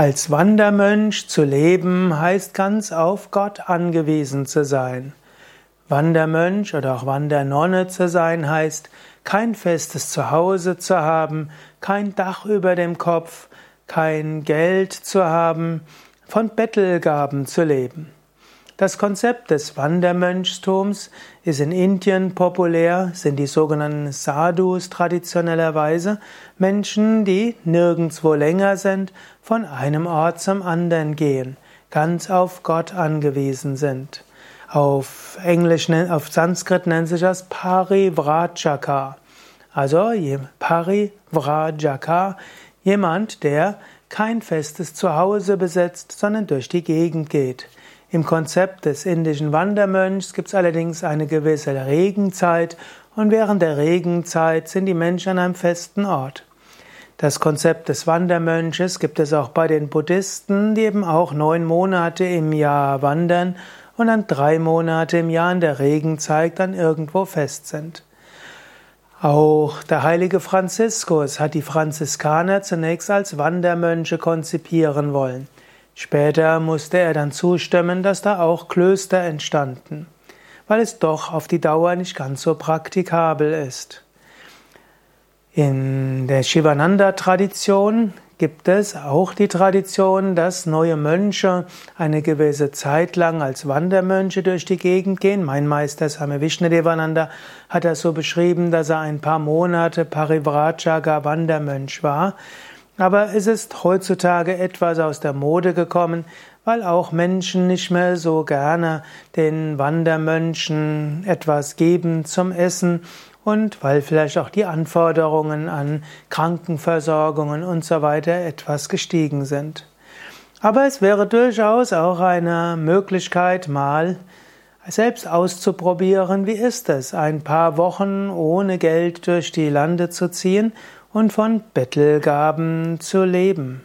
Als Wandermönch zu leben heißt ganz auf Gott angewiesen zu sein. Wandermönch oder auch Wandernonne zu sein heißt kein festes Zuhause zu haben, kein Dach über dem Kopf, kein Geld zu haben, von Bettelgaben zu leben. Das Konzept des Wandermönchtums ist in Indien populär, sind die sogenannten Sadhus traditionellerweise, Menschen, die nirgendwo länger sind, von einem Ort zum anderen gehen, ganz auf Gott angewiesen sind. Auf Englisch, auf Sanskrit nennt sich das Parivrajaka. Also Parivrajaka, jemand, der kein festes Zuhause besetzt, sondern durch die Gegend geht. Im Konzept des indischen Wandermönchs gibt es allerdings eine gewisse Regenzeit und während der Regenzeit sind die Menschen an einem festen Ort. Das Konzept des Wandermönches gibt es auch bei den Buddhisten, die eben auch neun Monate im Jahr wandern und dann drei Monate im Jahr in der Regenzeit dann irgendwo fest sind. Auch der heilige Franziskus hat die Franziskaner zunächst als Wandermönche konzipieren wollen. Später musste er dann zustimmen, dass da auch Klöster entstanden, weil es doch auf die Dauer nicht ganz so praktikabel ist. In der Shivananda-Tradition gibt es auch die Tradition, dass neue Mönche eine gewisse Zeit lang als Wandermönche durch die Gegend gehen. Mein Meister Same Vishnadevananda hat das so beschrieben, dass er ein paar Monate Parivrajaka Wandermönch war. Aber es ist heutzutage etwas aus der Mode gekommen, weil auch Menschen nicht mehr so gerne den Wandermönchen etwas geben zum Essen und weil vielleicht auch die Anforderungen an Krankenversorgungen und so weiter etwas gestiegen sind. Aber es wäre durchaus auch eine Möglichkeit, mal selbst auszuprobieren, wie ist es, ein paar Wochen ohne Geld durch die Lande zu ziehen und von Bettelgaben zu leben.